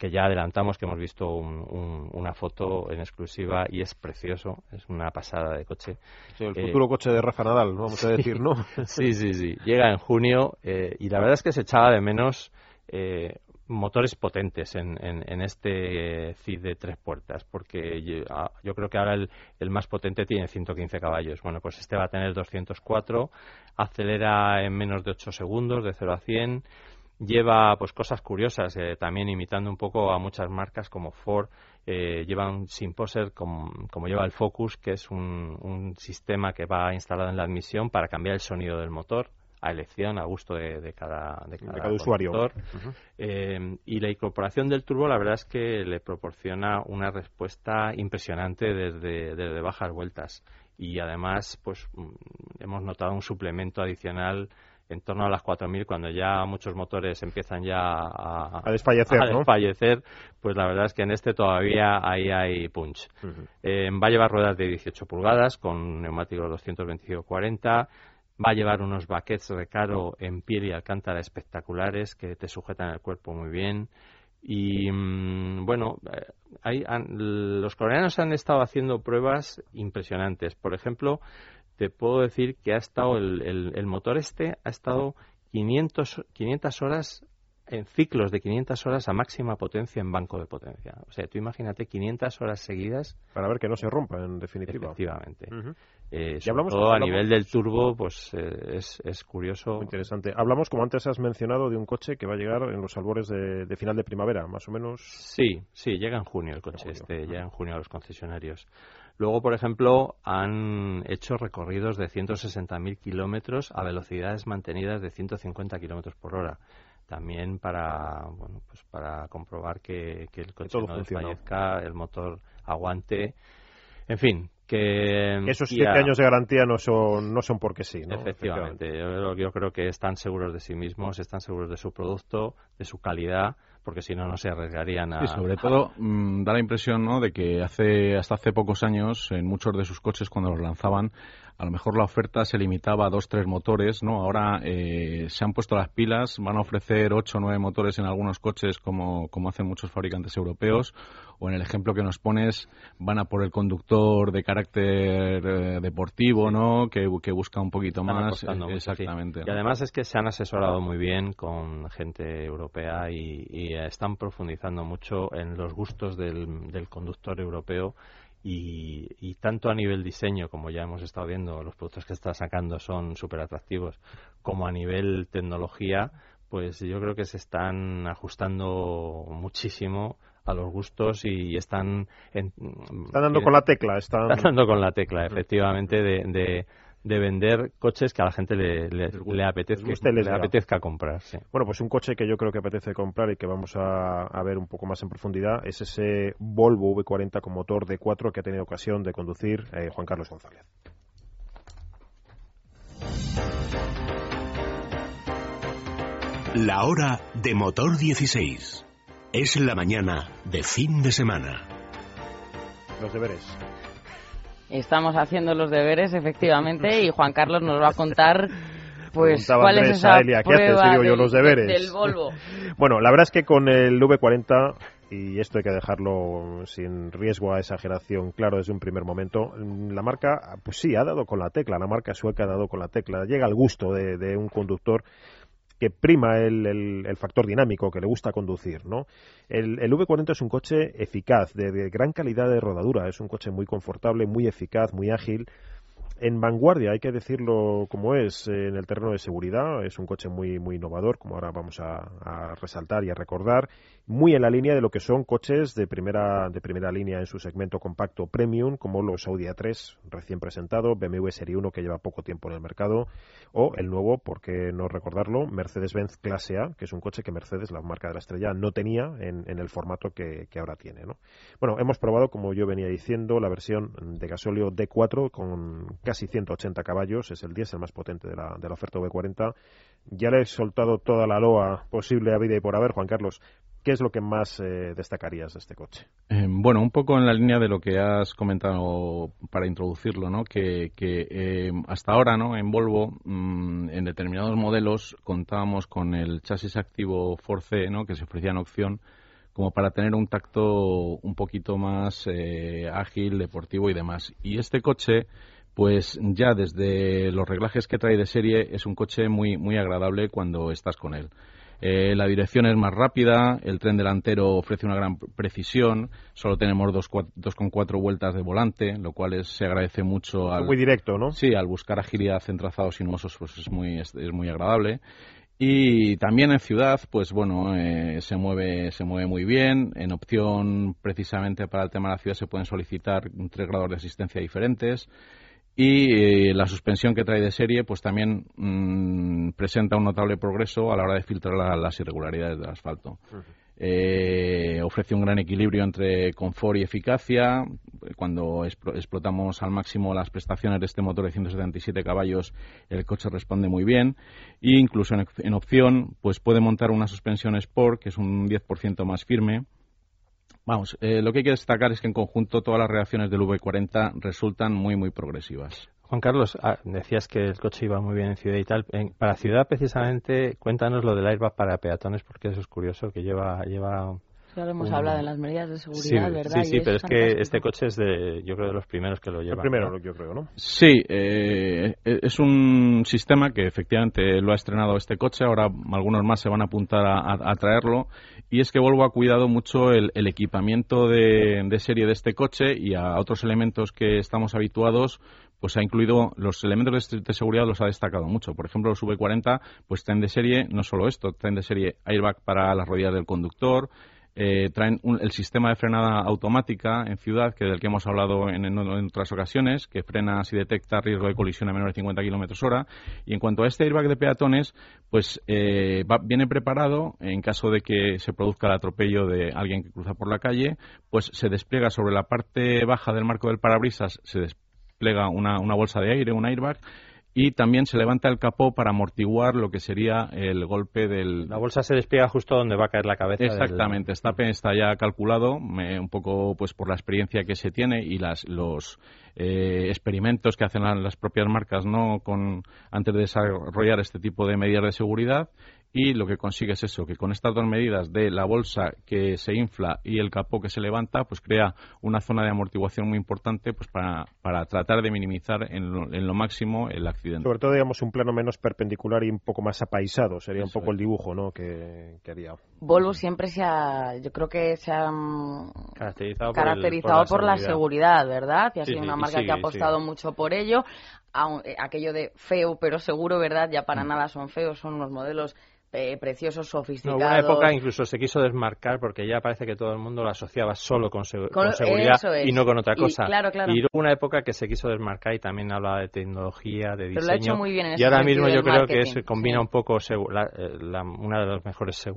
que ya adelantamos, que hemos visto un- un- una foto en exclusiva y es precioso. Es una pasada de coche. Sí, el Eh, futuro coche de Rafa Nadal, vamos a decir, ¿no? Sí, sí, sí. Llega en junio eh, y la verdad es que se echaba de menos eh, motores potentes en, en, en este eh, CID de tres puertas, porque yo, ah, yo creo que ahora el, el más potente tiene 115 caballos. Bueno, pues este va a tener 204, acelera en menos de 8 segundos, de 0 a 100. Lleva pues cosas curiosas, eh, también imitando un poco a muchas marcas como Ford, eh, lleva un Simposer como, como lleva el Focus, que es un, un sistema que va instalado en la admisión para cambiar el sonido del motor a elección, a gusto de, de cada, de cada, cada usuario. Eh, y la incorporación del turbo, la verdad es que le proporciona una respuesta impresionante desde, desde bajas vueltas. Y además, pues mm, hemos notado un suplemento adicional en torno a las 4.000, cuando ya muchos motores empiezan ya a, A desfallecer, a ¿no? desfallecer, pues la verdad es que en este todavía ahí hay punch. Eh, va a llevar ruedas de 18 pulgadas con neumáticos 225-40. Va a llevar unos baquets recaro en piel y alcántara espectaculares que te sujetan el cuerpo muy bien. Y mm, bueno, eh, hay- han- los coreanos han estado haciendo pruebas impresionantes. Por ejemplo, te puedo decir que ha estado el, el- el motor este ha estado 500, 500 horas en ciclos de 500 horas a máxima potencia en banco de potencia. O sea, tú imagínate 500 horas seguidas, Para ver que no se rompa, en definitiva. efectivamente. Eh, Y hablamos- todo a nivel del turbo, pues eh, es, es curioso. Muy interesante. Hablamos, como antes has mencionado, de un coche que va a llegar en los albores de, de final de primavera, más o menos. Sí, sí, llega en junio el coche junio. este, llega en junio a los concesionarios. Luego, por ejemplo, han hecho recorridos de 160.000 kilómetros a velocidades mantenidas de 150 kilómetros por hora. También para, bueno, pues para comprobar que, que el coche no funciona. desfallezca, el motor aguante. En fin, que... Esos siete años de garantía no son, no son porque sí, ¿no? Efectivamente, yo, yo creo que están seguros de sí mismos, están seguros de su producto, de su calidad, porque si no, no se arriesgarían a... Y sobre todo mm, da la impresión ¿no? de que hace hasta hace pocos años en muchos de sus coches cuando los lanzaban a lo mejor la oferta se limitaba a dos tres motores no ahora eh, se han puesto las pilas van a ofrecer ocho o nueve motores en algunos coches como como hacen muchos fabricantes europeos. O en el ejemplo que nos pones van a por el conductor de carácter eh, deportivo no que, que busca un poquito Están más sí. exactamente Y además es que se han asesorado muy bien con gente europea y, y están profundizando mucho en los gustos del, del conductor europeo y, y tanto a nivel diseño, como ya hemos estado viendo, los productos que está sacando son súper atractivos, como a nivel tecnología, pues yo creo que se están ajustando muchísimo a los gustos y están... En, Están dando con la tecla, están... Está dando con la tecla, efectivamente, de, de, de vender coches que a la gente le, le, le apetezca, les le comprar. sí. Bueno, pues un coche que yo creo que apetece comprar y que vamos a, a ver un poco más en profundidad es ese Volvo V40 con motor D4 que ha tenido ocasión de conducir eh, Juan Carlos González. La hora de motor 16. Es la mañana de fin de semana. Los deberes. Estamos haciendo los deberes, efectivamente, y Juan Carlos nos va a contar pues Preguntaba cuál Andrés es esa a Elia, ¿qué haces? prueba Digo yo, del, los deberes. del Volvo. Bueno, la verdad es que con el V40 y esto hay que dejarlo sin riesgo a exageración claro desde un primer momento. La marca, pues sí, ha dado con la tecla, la marca sueca ha dado con la tecla, llega al gusto de, de un conductor que prima el, el, factor dinámico, que le gusta conducir, ¿no? El, el V40 es un coche eficaz, de, gran calidad de rodadura, es un coche muy confortable, muy eficaz, muy ágil, en vanguardia, hay que decirlo como es, en el terreno de seguridad. Es un coche muy, muy innovador, como ahora vamos a, resaltar y a recordar. Muy en la línea de lo que son coches de primera, de primera línea en su segmento compacto premium, como los Audi A3 recién presentado, BMW Serie 1 que lleva poco tiempo en el mercado, o el nuevo, por qué no recordarlo, Mercedes-Benz Clase A, que es un coche que Mercedes, la marca de la estrella, no tenía en, en el formato que, que ahora tiene. ¿no? Bueno, hemos probado, como yo venía diciendo, la versión de gasóleo D4 con casi 180 caballos, es el diésel más potente de la, de la oferta V40. Ya le he soltado toda la loa posible a vida y por haber, Juan Carlos. ¿Qué es lo que más eh, destacarías de este coche? Eh, bueno, un poco en la línea de lo que has comentado para introducirlo, ¿no? Que, eh, hasta ahora, ¿no? En Volvo, mmm, en determinados modelos contábamos con el chasis activo 4C, ¿no? Que se ofrecía en opción como para tener un tacto un poquito más ágil, deportivo y demás. Y este coche pues ya desde los reglajes que trae de serie es un coche muy, muy agradable cuando estás con él. Eh, la dirección es más rápida, el tren delantero ofrece una gran precisión, solo tenemos 2,4 vueltas de volante, lo cual es, se agradece mucho al... Muy directo, ¿no? Sí, al buscar agilidad en trazados sinuosos pues es muy, es, es muy agradable. Y también en ciudad, pues bueno, eh, se mueve se mueve muy bien. En opción, precisamente para el tema de la ciudad, se pueden solicitar tres grados de asistencia diferentes y eh, la suspensión que trae de serie pues también mmm, presenta un notable progreso a la hora de filtrar la, las irregularidades del asfalto. Eh, ofrece un gran equilibrio entre confort y eficacia. Cuando explotamos al máximo las prestaciones de este motor de 177 caballos, el coche responde muy bien. E incluso en, en opción, pues puede montar una suspensión Sport, que es un 10% más firme, Vamos, eh, lo que hay que destacar es que en conjunto todas las reacciones del V40 resultan muy, muy progresivas. Juan Carlos, ah, decías que el coche iba muy bien en ciudad y tal. Para ciudad, precisamente, cuéntanos lo del airbag para peatones, porque eso es curioso, que lleva, lleva Claro, hemos un... hablado de las medidas de seguridad, sí, ¿verdad? Sí, sí, pero es, que este coche es de, yo creo, de los primeros que lo lleva. El primero, ¿no? yo creo, ¿no? Sí, eh, es un sistema que efectivamente lo ha estrenado este coche, ahora algunos más se van a apuntar a, a, a traerlo, y es que Volvo ha cuidado mucho el, el equipamiento de, de serie de este coche y a otros elementos que estamos habituados, pues ha incluido los elementos de, de, seguridad los ha destacado mucho. Por ejemplo, los V40 pues traen de serie no solo esto, traen de serie airbag para las rodillas del conductor, eh, traen el sistema de frenada automática en ciudad, que del que hemos hablado en, otras ocasiones, que frena si detecta riesgo de colisión a menor de 50 kilómetros hora. Y en cuanto a este airbag de peatones, pues eh, viene preparado en caso de que se produzca el atropello de alguien que cruza por la calle, pues se despliega sobre la parte baja del marco del parabrisas, se despliega una, una bolsa de aire, un airbag, y también se levanta el capó para amortiguar lo que sería el golpe del... La bolsa se despliega justo donde va a caer la cabeza. Exactamente, del... está, está ya calculado, me, un poco pues por la experiencia que se tiene y las, los eh, experimentos que hacen las propias marcas no con antes de desarrollar este tipo de medidas de seguridad y lo que consigue es eso, que con estas dos medidas de la bolsa que se infla y el capó que se levanta, pues crea una zona de amortiguación muy importante pues para, para tratar de minimizar en lo, en lo, máximo el accidente. Sobre todo, digamos, un plano menos perpendicular y un poco más apaisado, sería eso un poco es. el dibujo ¿no? que, que, haría. Volvo siempre se ha, yo creo que se ha caracterizado, caracterizado por, el, por, la, por la, seguridad, ¿verdad? Y ha sido sí, una marca sí, que ha apostado mucho por ello. Aquello de feo pero seguro, ¿verdad? Ya para mm. nada son feos, son unos modelos eh, preciosos, sofisticados. En una época incluso se quiso desmarcar porque ya parece que todo el mundo lo asociaba solo con, seg con, con seguridad es. y no con otra cosa. Y, claro, claro. y hubo una época que se quiso desmarcar y también hablaba de tecnología, de Pero diseño. Lo ha hecho muy bien en y ahora mismo yo creo marketing, que se combina sí. un poco la, eh, la, una de los mejores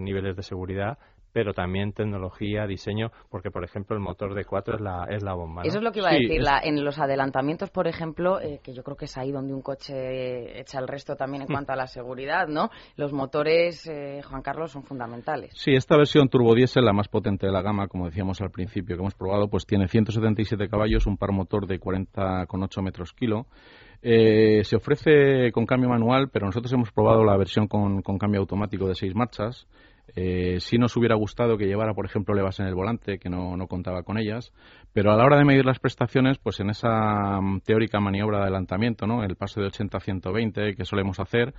niveles de seguridad pero también tecnología, diseño, porque por ejemplo el motor de 4 es la, es la bomba. ¿no? Eso es lo que iba a decir. La, en los adelantamientos, por ejemplo, eh, que yo creo que es ahí donde un coche echa el resto también en cuanto a la seguridad, ¿no? Los motores, eh, Juan Carlos, son fundamentales. Sí, esta versión turbodiesel, la más potente de la gama, como decíamos al principio, que hemos probado, pues tiene 177 caballos, un par motor de 40,8 metros kilo. Eh, se ofrece con cambio manual, pero nosotros hemos probado la versión con, con cambio automático de seis marchas Eh, sí nos hubiera gustado que llevara, por ejemplo, levas en el volante, que no, no contaba con ellas, pero a la hora de medir las prestaciones, pues en esa mm, teórica maniobra de adelantamiento, ¿no? el paso de 80 a 120 que solemos hacer,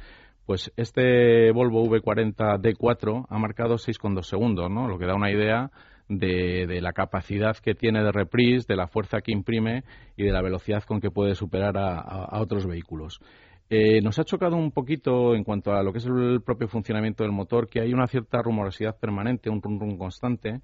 pues este Volvo V40 D4 ha marcado 6,2 segundos, ¿no? lo que da una idea de, de, la capacidad que tiene de reprise, de la fuerza que imprime y de la velocidad con que puede superar a, otros vehículos. Eh, nos ha chocado un poquito en cuanto a lo que es el propio funcionamiento del motor, que hay una cierta rumorosidad permanente, un rum rum constante.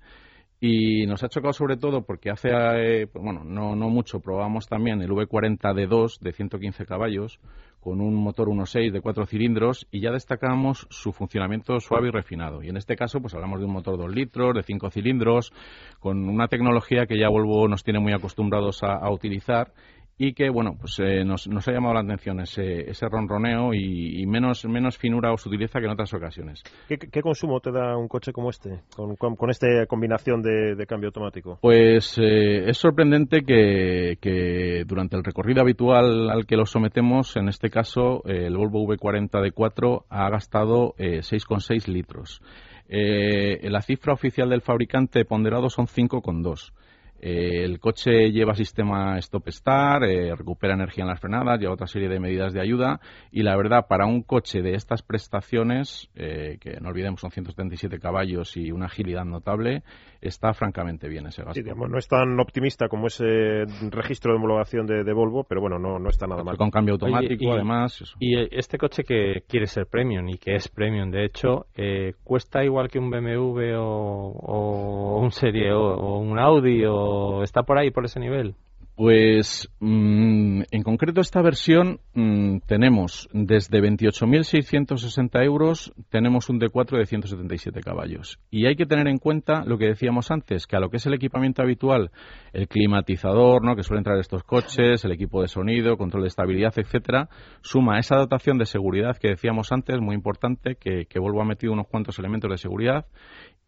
Y nos ha chocado sobre todo porque hace, eh, pues bueno, no, no mucho, probamos también el V40D2 de 115 caballos con un motor 1.6 de 4 cilindros y ya destacamos su funcionamiento suave y refinado. Y en este caso, pues hablamos de un motor 2 litros, de 5 cilindros, con una tecnología que ya Volvo nos tiene muy acostumbrados a utilizar y que bueno pues eh, nos, nos, ha llamado la atención ese, ese ronroneo y, y, menos menos finura os utiliza que en otras ocasiones. ¿Qué, qué consumo te da un coche como este, con, con, con esta combinación de, de, cambio automático? Pues eh, es sorprendente que, que, durante el recorrido habitual al que lo sometemos, en este caso eh, el Volvo V40 D4 ha gastado 6,6 litros. la cifra oficial del fabricante ponderado son 5,2. Eh, el coche lleva sistema stop-start, eh, recupera energía en las frenadas, lleva otra serie de medidas de ayuda y la verdad, para un coche de estas prestaciones, eh, que no olvidemos son 177 caballos y una agilidad notable, está francamente bien ese gasto. Sí, digamos, no es tan optimista como ese registro de homologación de, de Volvo, pero bueno, no, no está nada mal. Con cambio automático, Oye, y, además. Eso. Y este coche que quiere ser premium y que es premium, de hecho, ¿cuesta igual que un BMW o, o un Serie o, o un Audi o está por ahí, por ese nivel? Pues mmm, en concreto esta versión mmm, tenemos desde 28.660 euros, tenemos un D4 de 177 caballos. Y hay que tener en cuenta lo que decíamos antes, que a lo que es el equipamiento habitual, el climatizador, ¿no? que suele entrar estos coches, el equipo de sonido, control de estabilidad, etcétera, suma esa dotación de seguridad que decíamos antes, muy importante, que, que Volvo ha metido unos cuantos elementos de seguridad.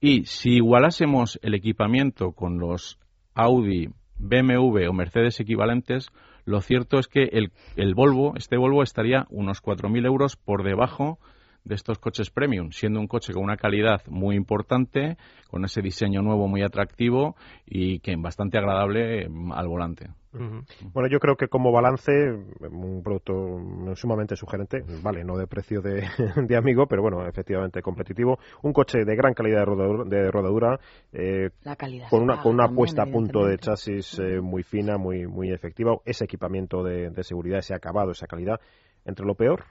Y si igualásemos el equipamiento con los Audi, BMW o Mercedes equivalentes, lo cierto es que el, el Volvo, este Volvo, estaría unos 4.000 euros por debajo de estos coches premium, siendo un coche con una calidad muy importante, con ese diseño nuevo muy atractivo y que bastante agradable al volante. Uh -huh. Bueno, yo creo que como balance, un producto sumamente sugerente, vale, no de precio de, de, amigo, pero bueno, efectivamente competitivo. Un coche de gran calidad de rodadura, de rodadura eh, con una, con una puesta a punto de chasis eh, muy fina, muy, muy efectiva, ese equipamiento de, de seguridad, ese acabado, esa calidad. Entre lo peor,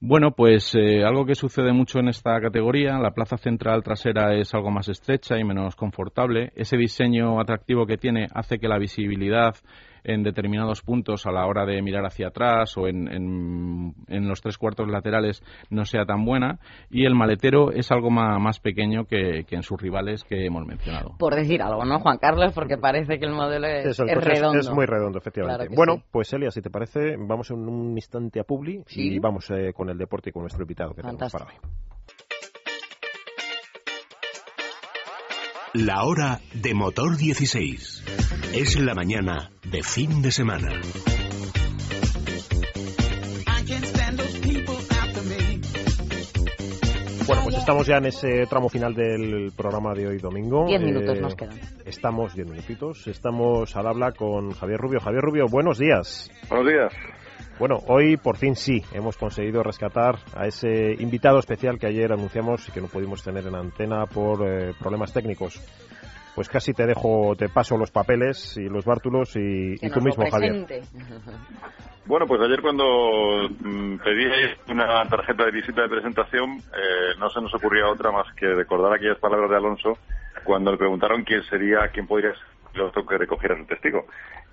bueno, pues eh, algo que sucede mucho en esta categoría, la plaza central trasera es algo más estrecha y menos confortable. Ese diseño atractivo que tiene hace que la visibilidad en determinados puntos a la hora de mirar hacia atrás o en, en, en, los tres cuartos laterales no sea tan buena y el maletero es algo más, más pequeño que, que, en sus rivales que hemos mencionado. Por decir algo, ¿no, Juan Carlos? Porque parece que el modelo es, Eso, el es redondo. Es, muy redondo, efectivamente. Claro bueno, sí. pues Elia, si te parece, vamos en un instante a Publi ¿Sí? y vamos eh, con el deporte y con nuestro invitado que Fantástico. tenemos para hoy. La hora de motor 16. Es la mañana de fin de semana. Bueno, pues estamos ya en ese tramo final del programa de hoy domingo. Diez minutos eh, nos quedan. Estamos, diez minutitos. Estamos al habla con Javier Rubio. Javier Rubio, buenos días. Buenos días. Bueno, hoy por fin sí hemos conseguido rescatar a ese invitado especial que ayer anunciamos y que no pudimos tener en antena por eh, problemas técnicos. Pues casi te dejo, te paso los papeles y los bártulos y, y tú mismo, Javier. Bueno, pues ayer cuando mm, pedí una tarjeta de visita de presentación, eh, no se nos ocurría otra más que recordar aquellas palabras de Alonso cuando le preguntaron quién sería, quién podría ser el otro que recogiera el testigo.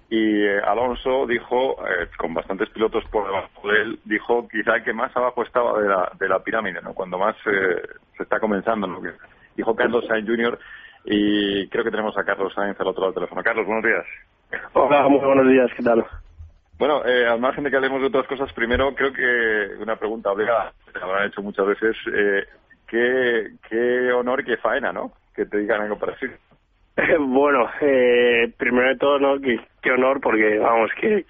Y eh, Alonso dijo, eh, con bastantes pilotos por debajo de él, dijo quizá que más abajo estaba de la, de la pirámide, ¿no? Cuando más eh, se está comenzando, ¿no? Dijo Carlos Sainz Jr. y creo que tenemos a Carlos Sainz al otro lado del teléfono. Carlos, buenos días. Hola, muy buenos días, ¿qué tal? Bueno, eh, al margen de que hablemos de otras cosas, primero creo que una pregunta obligada, te habrán hecho muchas veces, eh, ¿qué, qué honor y qué faena, ¿no? Que te digan algo parecido. Bueno, eh, primero de todo, ¿no? Qué honor, porque vamos, que,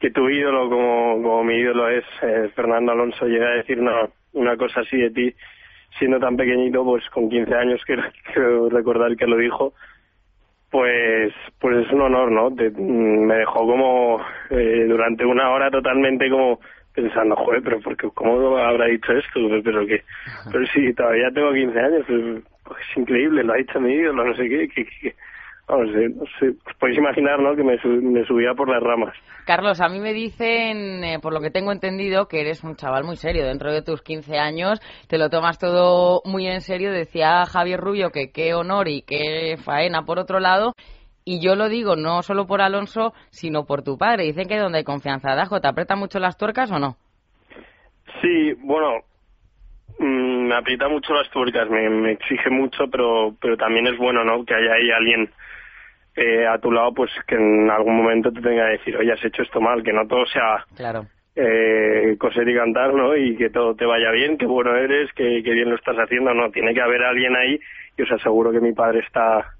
que tu ídolo, como, como mi ídolo es eh, Fernando Alonso, llegue a decir una, una cosa así de ti, siendo tan pequeñito, pues con 15 años, que quiero recordar que lo dijo, pues pues es un honor, ¿no? Te- mm, me dejó como eh, durante una hora totalmente como pensando, joder, pero porque, ¿cómo habrá dicho esto? Pero que, pero sí, todavía tengo 15 años, pues, pues es increíble, lo ha dicho mi ídolo, no sé qué, que, que- vamos, os podéis imaginar, ¿no? Que me, su- me subía por las ramas. Carlos, a mí me dicen, eh, por lo que tengo entendido, que eres un chaval muy serio. Dentro de tus 15 años te lo tomas todo muy en serio. Decía Javier Rubio que qué honor y qué faena por otro lado. Y yo lo digo no solo por Alonso, sino por tu padre. Dicen que donde hay confianza, Dajo, ¿te apretan mucho las tuercas o no? Sí, bueno, mm, me aprieta mucho las tuercas, me, me exige mucho, pero pero también es bueno, ¿no? Que haya ahí alguien eh, a tu lado, pues que en algún momento te tenga que decir, oye, has hecho esto mal, que no todo sea Claro. eh, coser y cantar, ¿no? Y que todo te vaya bien, que bueno eres, que, que bien lo estás haciendo, no, tiene que haber alguien ahí y os aseguro que mi padre está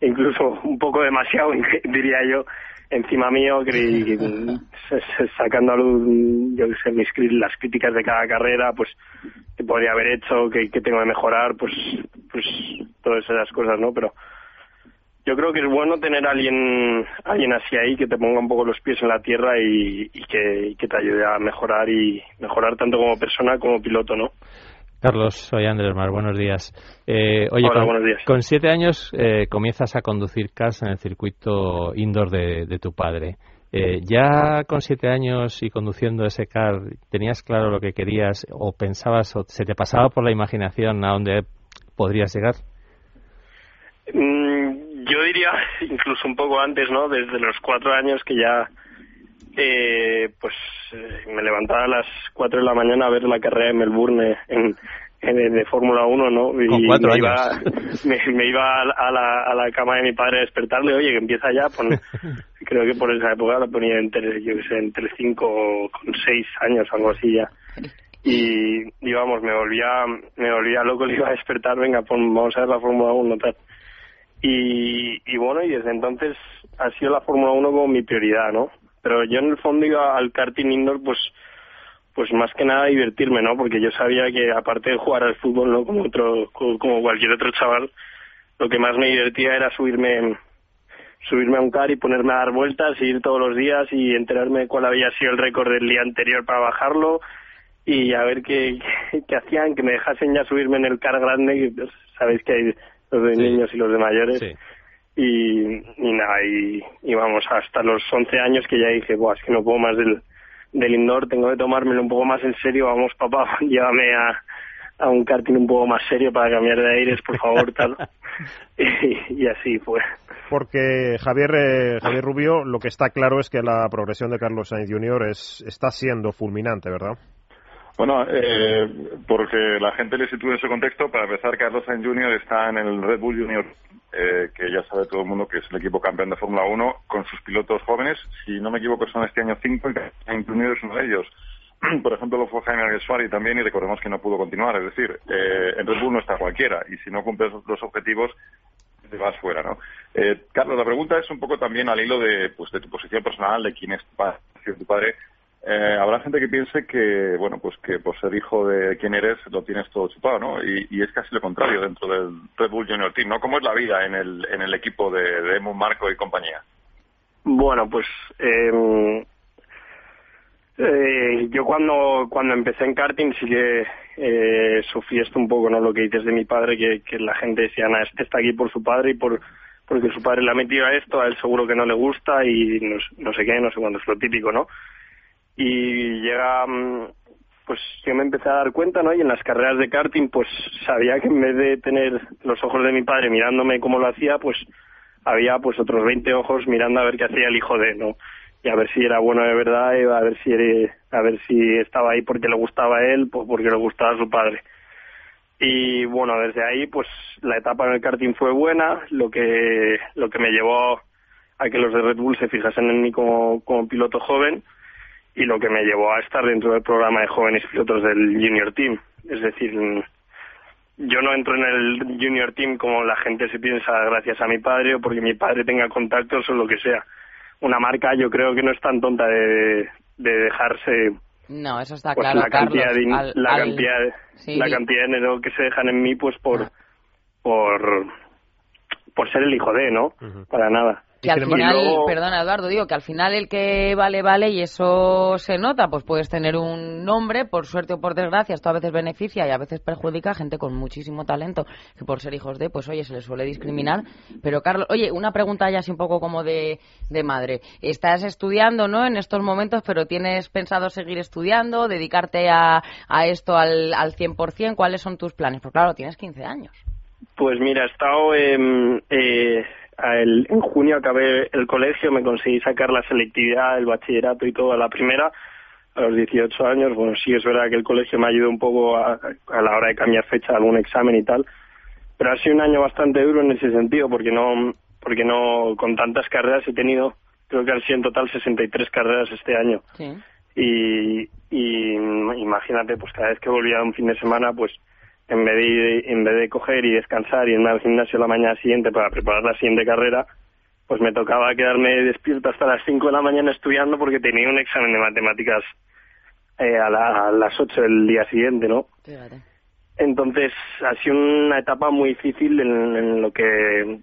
incluso un poco demasiado, diría yo, encima mío, que, sacando a luz, yo sé, mis, las críticas de cada carrera, pues, que podría haber hecho, que, que tengo que mejorar, pues, pues, todas esas cosas, ¿no? Pero yo creo que es bueno tener a alguien, alguien así ahí que te ponga un poco los pies en la tierra y, y que, y que te ayude a mejorar y mejorar tanto como persona como piloto, ¿no? Carlos, soy Andrés Mar, buenos días. Eh, oye, Hola, con, buenos días. con siete años eh, comienzas a conducir cars en el circuito indoor de, de tu padre. Eh, ya con siete años y conduciendo ese car, ¿tenías claro lo que querías o pensabas o se te pasaba por la imaginación a dónde podrías llegar? Mm, yo diría incluso un poco antes, ¿no? Desde los cuatro años que ya, eh, pues, eh, me levantaba a las cuatro de la mañana a ver la carrera de Melbourne en, en- de Fórmula 1, ¿no? Y Con cuatro me años. Iba, me, me iba a la, a la- cama de mi padre a despertarle, oye, que empieza ya, pon- creo que por esa época la ponía entre, yo sé, entre cinco con seis años, algo así ya. Y, vamos, me volvía, me volvía loco, le iba a despertar, venga, pon, vamos a ver la Fórmula 1, tal. Y, y bueno, y desde entonces ha sido la Fórmula 1 como mi prioridad, ¿no? Pero yo en el fondo iba al karting indoor, pues, pues más que nada divertirme, ¿no? Porque yo sabía que aparte de jugar al fútbol, ¿no? Como otro, co- como cualquier otro chaval, lo que más me divertía era subirme, subirme a un car y ponerme a dar vueltas, y ir todos los días y enterarme cuál había sido el récord del día anterior para bajarlo y a ver qué, qué, qué hacían, que me dejasen ya subirme en el car grande, que pues, sabéis que hay los de Sí. niños y los de mayores. Sí. Y, y nada, y, y vamos, hasta los 11 años que ya dije, Buah, es que no puedo más del, del indoor, tengo que tomármelo un poco más en serio, vamos papá, llévame a, a un karting un poco más serio para cambiar de aires, por favor, tal. y, y así fue. Porque Javier, eh, Javier Rubio, lo que está claro es que la progresión de Carlos Sainz Jr. Es, está siendo fulminante, ¿verdad? Bueno, eh, porque la gente le sitúe en ese contexto, para empezar, Carlos Sainz Jr. está en el Red Bull Junior, eh, que ya sabe todo el mundo que es el equipo campeón de Fórmula 1, con sus pilotos jóvenes. Si no me equivoco, son este año cinco y Carlos Sainz es uno de ellos. Por ejemplo, lo fue Jaime Alguersuari también y recordemos que no pudo continuar. Es decir, eh, en Red Bull no está cualquiera y si no cumples los objetivos, te vas fuera, ¿no? Eh, Carlos, la pregunta es un poco también al hilo de, pues, de tu posición personal, de quién es tu padre. Eh, habrá gente que piense que, bueno, pues que por ser hijo de quién eres lo tienes todo chupado, ¿no? Y, es casi lo contrario dentro del Red Bull Junior Team, ¿no? ¿Cómo es la vida en el, en el equipo de, de Emu, Marco y compañía? Bueno, pues eh, eh, yo cuando cuando empecé en karting sí que eh, sufrí esto un poco, ¿no? Lo que dices de mi padre, que, que la gente decía, "Nah, este está aquí por su padre y por porque su padre le ha metido a esto, a él seguro que no le gusta y no, no sé qué, no sé cuándo es lo típico, ¿no? Y llega, mm, pues yo me empecé a dar cuenta, ¿no? Y en las carreras de karting, pues sabía que en vez de tener los ojos de mi padre mirándome cómo lo hacía, pues había pues otros 20 ojos mirando a ver qué hacía el hijo de, ¿no? Y a ver si era bueno de verdad, y a ver si era- a ver si estaba ahí porque le gustaba a él, o porque le gustaba a su padre. Y bueno, desde ahí, pues la etapa en el karting fue buena, lo que lo que me llevó a que los de Red Bull se fijasen en mí como, como piloto joven y lo que me llevó a estar dentro del programa de jóvenes pilotos del Junior Team. Es decir, yo no entro en el Junior Team como la gente se piensa gracias a mi padre o porque mi padre tenga contactos o lo que sea. Una marca yo creo que no es tan tonta de, de dejarse No, eso está pues claro, la cantidad Carlos. de Al- la al- cantidad de, Sí. la cantidad de dinero que se dejan en mí pues por Ah. por por ser el hijo de no para nada Que al final, luego- perdona Eduardo, digo que al final el que vale, vale y eso se nota, pues puedes tener un nombre, por suerte o por desgracia, esto a veces beneficia y a veces perjudica a gente con muchísimo talento, que por ser hijos de, pues oye, se les suele discriminar. Pero Carlos, oye, una pregunta ya así un poco como de, de madre. Estás estudiando, ¿no? En estos momentos, pero ¿tienes pensado seguir estudiando, dedicarte a, a esto al, al 100%? ¿Cuáles son tus planes? Porque claro, tienes 15 años. Pues mira, he estado eh, el- en junio acabé el colegio, me conseguí sacar la selectividad, el bachillerato y todo a la primera, a los 18 años. Bueno, sí es verdad que el colegio me ayudó un poco a, a la hora de cambiar fecha de algún examen y tal, pero ha sido un año bastante duro en ese sentido porque no, porque no con tantas carreras he tenido, creo que han sido en total 63 carreras este año Sí. y, y imagínate pues cada vez que volvía un fin de semana pues en vez de en vez de coger y descansar y irme al gimnasio la mañana siguiente para preparar la siguiente carrera pues me tocaba quedarme despierto hasta las 5 de la mañana estudiando porque tenía un examen de matemáticas eh, a, la- a las 8 del día siguiente no Fíjate. entonces ha sido una etapa muy difícil en, en lo que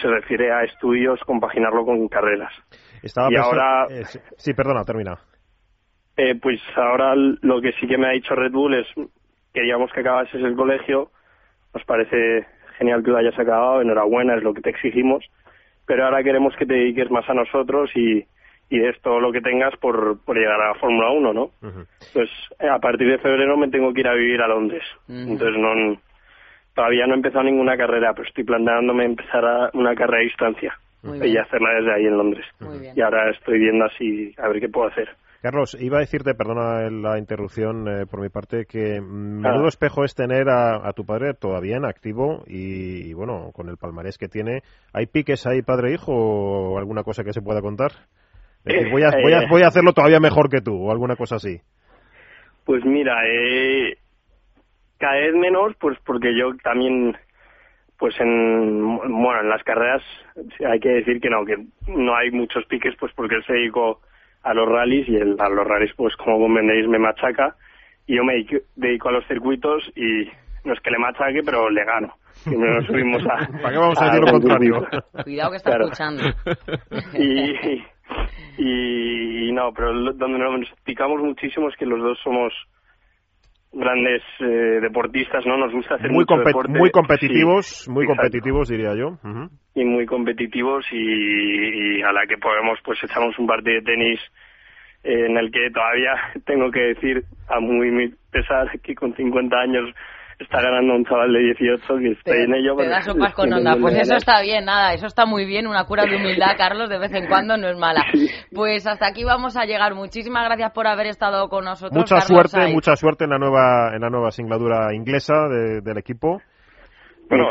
se refiere a estudios compaginarlo con carreras Estaba Y pensando- ahora- eh, sí, perdona, termina. Eh, pues ahora lo que sí que me ha dicho Red Bull es queríamos que acabases el colegio, nos parece genial que lo hayas acabado, enhorabuena, es lo que te exigimos, pero ahora queremos que te dediques más a nosotros y, y des todo lo que tengas por, por llegar a la Fórmula 1, ¿no? Ujú. Pues eh, a partir de febrero me tengo que ir a vivir a Londres, entonces no todavía no he empezado ninguna carrera, pero estoy planteándome empezar a- una carrera a distancia Muy y bien. hacerla desde ahí en Londres. Muy bien. Y ahora estoy viendo así a ver qué puedo hacer. Carlos, iba a decirte, perdona la interrupción eh, por mi parte, que Ah. menudo espejo es tener a, a tu padre todavía en activo y, y, bueno, con el palmarés que tiene. ¿Hay piques ahí padre-hijo o alguna cosa que se pueda contar? Es decir, voy, a, voy, a, Eh, voy a hacerlo todavía mejor que tú o alguna cosa así. Pues mira, eh, cada vez menos, pues porque yo también, pues en, bueno, en las carreras hay que decir que no, que no hay muchos piques, pues porque él se dedicó a los rallies y él, a los rallies, pues como comprendéis, me machaca y yo me dedico, dedico a los circuitos y no es que le machaque, pero le gano. Siempre nos subimos a... ¿Para qué vamos a a decir lo contrario? Cuidado que está Claro. escuchando. y, y, y no, pero lo- donde nos picamos muchísimo es que los dos somos grandes eh, deportistas, ¿no? Nos gusta hacer Muy, mucho deporte. muy competitivos, Sí, muy exacto. competitivos diría yo. Ujú. Y muy competitivos y, y a la que podemos pues echamos un partido de tenis eh, en el que todavía tengo que decir a muy mi pesar que con 50 años está ganando un chaval de 18 que está en ello. te das sopas con no onda. Pues eso está bien, nada, eso está muy bien, una cura de humildad, Carlos, de vez en cuando no es mala. Pues hasta aquí vamos a llegar. Muchísimas gracias por haber estado con nosotros. Mucha Carlos suerte, mucha suerte en la nueva en la nueva singladura inglesa de- del equipo. Bueno,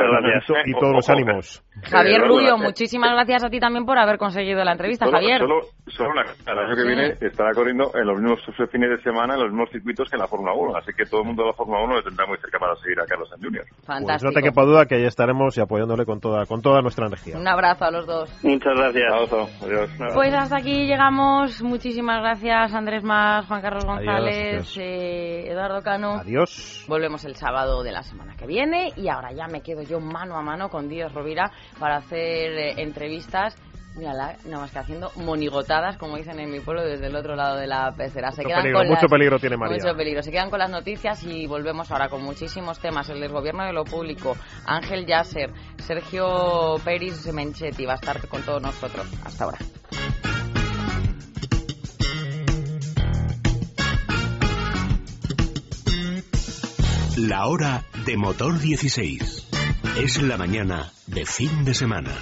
y, y todos los ánimos. Javier Eh, Rubio, eh, muchísimas gracias a ti también por haber conseguido la entrevista, Solo, Javier. solo, solo una cosa. El año que Sí. viene estará corriendo en los mismos fines de semana, en los mismos circuitos que en la Fórmula 1. Así que todo el mundo de la Fórmula 1 le tendrá muy cerca para seguir a Carlos Sainz Jr. Pues Fantástico. no te quepa duda que ahí estaremos y apoyándole con toda con toda nuestra energía. Un abrazo a los dos. Muchas gracias. Adiós. Adiós. Pues hasta aquí llegamos. Muchísimas gracias, Andrés Más, Juan Carlos González, adiós. eh, Eduardo Cano. Adiós. Volvemos el sábado de la semana que viene y ahora ya me quedo yo mano a mano con Díaz Rovira para hacer eh, entrevistas. Mírala, nada más que haciendo monigotadas, como dicen en mi pueblo, desde el otro lado de la pecera. Se Mucho quedan peligro, con mucho las- peligro tiene María. Mucho peligro. Se quedan con las noticias y volvemos ahora con muchísimos temas. El del gobierno de lo público, Ángel Yasser, Sergio Peris Menchetti va a estar con todos nosotros. Hasta ahora. La hora de motor 16. Es la mañana de fin de semana.